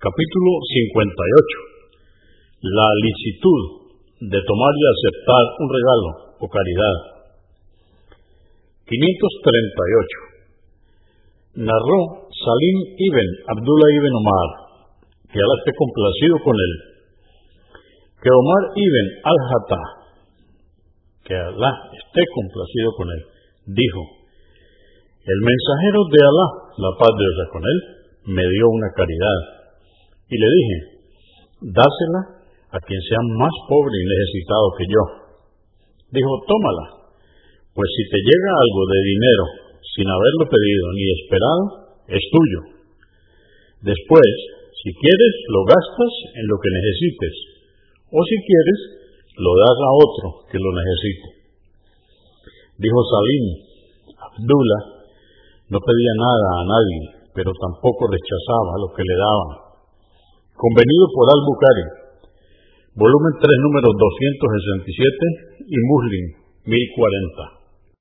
Capítulo 58. La licitud de tomar y aceptar un regalo o caridad. 538. Narró Salim ibn Abdullah ibn Omar, que Allah esté complacido con él, que Omar ibn al-Hattah, que Allah esté complacido con él, dijo, el mensajero de Allah, la paz de Dios con él, me dio una caridad y le dije, dásela a quien sea más pobre y necesitado que yo. Dijo, tómala, pues si te llega algo de dinero sin haberlo pedido ni esperado, es tuyo. Después, si quieres, lo gastas en lo que necesites, o si quieres, lo das a otro que lo necesite. Dijo Salim, Abdullah no pedía nada a nadie, pero tampoco rechazaba lo que le daban Convenido por Al-Bukhari, volumen 3, número 267 y Muslim 1040.